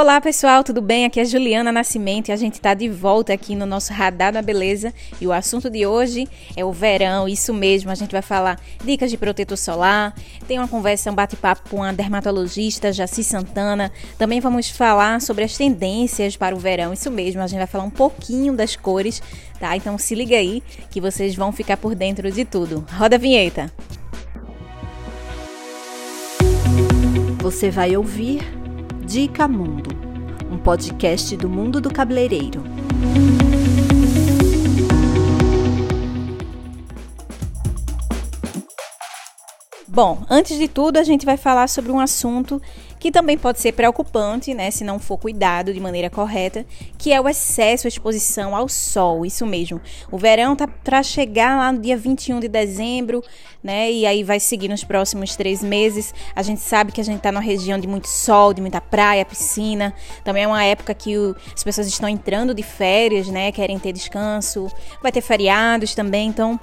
Olá pessoal, tudo bem? Aqui é Juliana Nascimento e a gente está de volta aqui no nosso Radar da Beleza. E o assunto de hoje é o verão, isso mesmo. A gente vai falar dicas de protetor solar, tem uma conversa, um bate-papo com a dermatologista Jaci Santana. Também vamos falar sobre as tendências para o verão, isso mesmo. A gente vai falar um pouquinho das cores, tá? Então se liga aí que vocês vão ficar por dentro de tudo. Roda a vinheta. Você vai ouvir Dica Mundo, um podcast do mundo do cabeleireiro. Bom, antes de tudo, a gente vai falar sobre um assunto que também pode ser preocupante, né, se não for cuidado de maneira correta, que é o excesso de exposição ao sol, isso mesmo. O verão tá para chegar lá no dia 21 de dezembro, né, e aí vai seguir nos próximos três meses. A gente sabe que a gente está numa região de muito sol, de muita praia, piscina. Também é uma época que o, as pessoas estão entrando de férias, né, querem ter descanso. Vai ter feriados também, então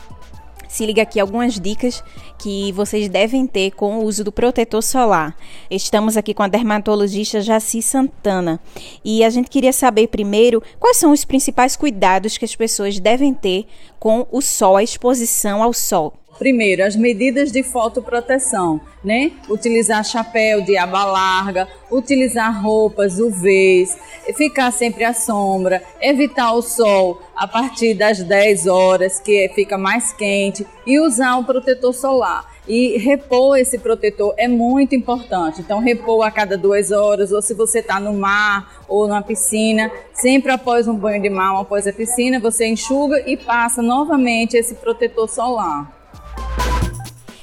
se liga aqui algumas dicas que vocês devem ter com o uso do protetor solar. Estamos aqui com a dermatologista Jaci Santana e a gente queria saber primeiro quais são os principais cuidados que as pessoas devem ter com o sol, a exposição ao sol. Primeiro, as medidas de fotoproteção, né? Utilizar chapéu de aba larga, utilizar roupas UVs, ficar sempre à sombra, evitar o sol a partir das 10 horas, que fica mais quente, e usar o protetor solar. E repor esse protetor é muito importante. Então, repor a cada duas horas, ou se você está no mar ou na piscina, sempre após um banho de mar, após a piscina, você enxuga e passa novamente esse protetor solar.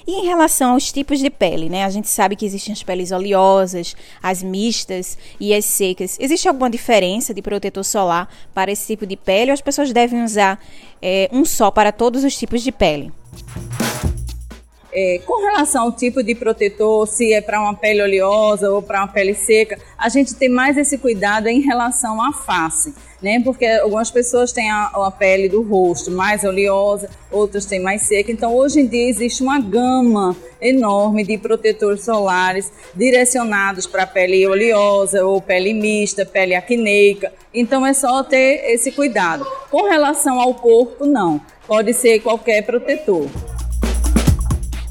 E em relação aos tipos de pele, né? A gente sabe que existem as peles oleosas, as mistas e as secas. Existe alguma diferença de protetor solar para esse tipo de pele ou as pessoas devem usar é, um só para todos os tipos de pele? É, com relação ao tipo de protetor, se é para uma pele oleosa ou para uma pele seca, a gente tem mais esse cuidado em relação à face, né? Porque algumas pessoas têm a, a pele do rosto mais oleosa, outras têm mais seca. Então, hoje em dia existe uma gama enorme de protetores solares direcionados para pele oleosa ou pele mista, pele acneica. Então, é só ter esse cuidado. Com relação ao corpo, não. Pode ser qualquer protetor.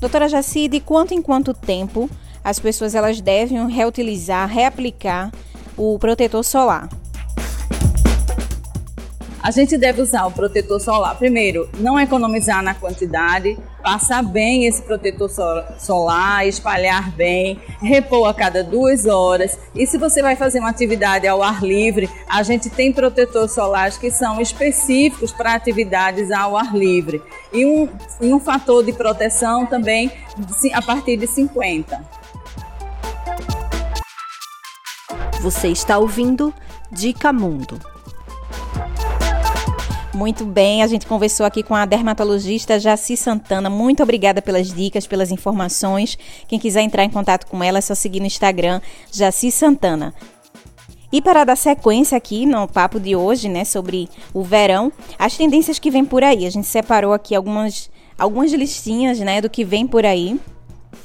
Doutora Jaci, de quanto em quanto tempo as pessoas elas devem reutilizar, reaplicar o protetor solar? A gente deve usar o protetor solar. Primeiro, não economizar na quantidade, passar bem esse protetor solar, espalhar bem, repor a cada duas horas. E se você vai fazer uma atividade ao ar livre, a gente tem protetores solares que são específicos para atividades ao ar livre. E um, um fator de proteção também a partir de 50. Você está ouvindo Dica Mundo muito bem, a gente conversou aqui com a dermatologista Jaci Santana. Muito obrigada pelas dicas, pelas informações. Quem quiser entrar em contato com ela é só seguir no Instagram Jaci Santana. E para dar sequência aqui no papo de hoje, né, sobre o verão, as tendências que vem por aí. A gente separou aqui algumas algumas listinhas, né, do que vem por aí.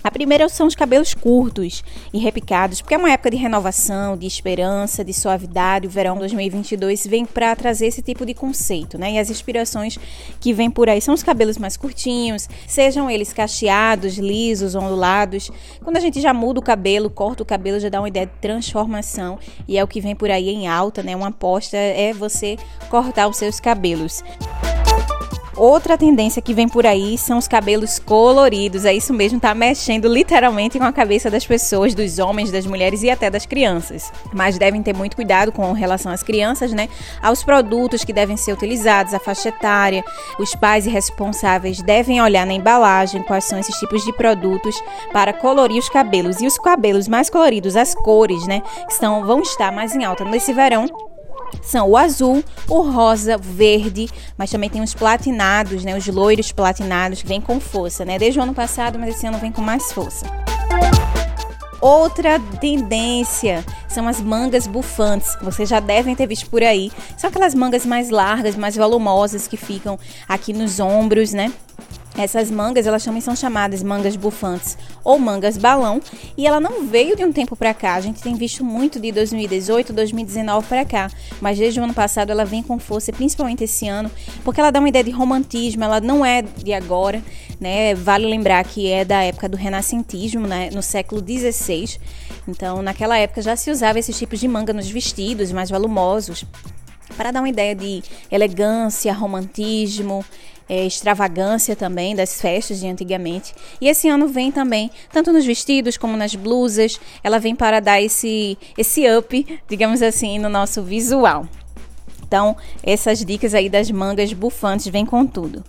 A primeira são os cabelos curtos e repicados, porque é uma época de renovação, de esperança, de suavidade. O verão 2022 vem para trazer esse tipo de conceito, né? E as inspirações que vêm por aí são os cabelos mais curtinhos, sejam eles cacheados, lisos, ondulados. Quando a gente já muda o cabelo, corta o cabelo, já dá uma ideia de transformação e é o que vem por aí em alta, né? Uma aposta é você cortar os seus cabelos. Outra tendência que vem por aí são os cabelos coloridos. É isso mesmo, tá mexendo literalmente com a cabeça das pessoas, dos homens, das mulheres e até das crianças. Mas devem ter muito cuidado com relação às crianças, né? Aos produtos que devem ser utilizados, a faixa etária. Os pais e responsáveis devem olhar na embalagem quais são esses tipos de produtos para colorir os cabelos. E os cabelos mais coloridos, as cores, né? Que vão estar mais em alta nesse verão são o azul, o rosa, o verde, mas também tem os platinados, né? Os loiros platinados que vêm com força, né? Desde o ano passado, mas esse ano vem com mais força. Outra tendência são as mangas bufantes. Vocês já devem ter visto por aí. São aquelas mangas mais largas, mais volumosas que ficam aqui nos ombros, né? Essas mangas, elas também são chamadas mangas bufantes ou mangas balão, e ela não veio de um tempo para cá. A gente tem visto muito de 2018, 2019 para cá, mas desde o ano passado ela vem com força, principalmente esse ano, porque ela dá uma ideia de romantismo, ela não é de agora, né? Vale lembrar que é da época do renascentismo, né? no século 16. Então, naquela época já se usava esses tipos de manga nos vestidos mais volumosos, para dar uma ideia de elegância, romantismo, é, extravagância também das festas de antigamente. E esse ano vem também, tanto nos vestidos como nas blusas, ela vem para dar esse, esse up, digamos assim, no nosso visual. Então, essas dicas aí das mangas bufantes vêm com tudo.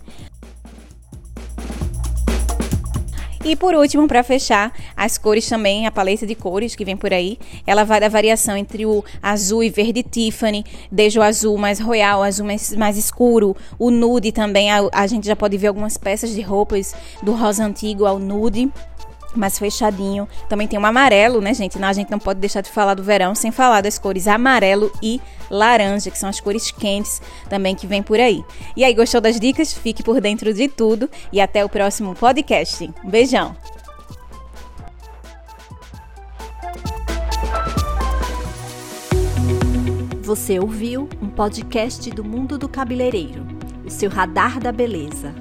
E por último, para fechar, as cores também, a paleta de cores que vem por aí, ela vai da variação entre o azul e verde Tiffany, desde o azul mais royal, azul mais, mais escuro, o nude também, a, a gente já pode ver algumas peças de roupas do rosa antigo ao nude mais fechadinho. Também tem um amarelo, né, gente? Não, a gente não pode deixar de falar do verão sem falar das cores amarelo e laranja, que são as cores quentes também que vem por aí. E aí, gostou das dicas? Fique por dentro de tudo e até o próximo podcast. Um beijão! Você ouviu um podcast do Mundo do Cabeleireiro, o seu radar da beleza.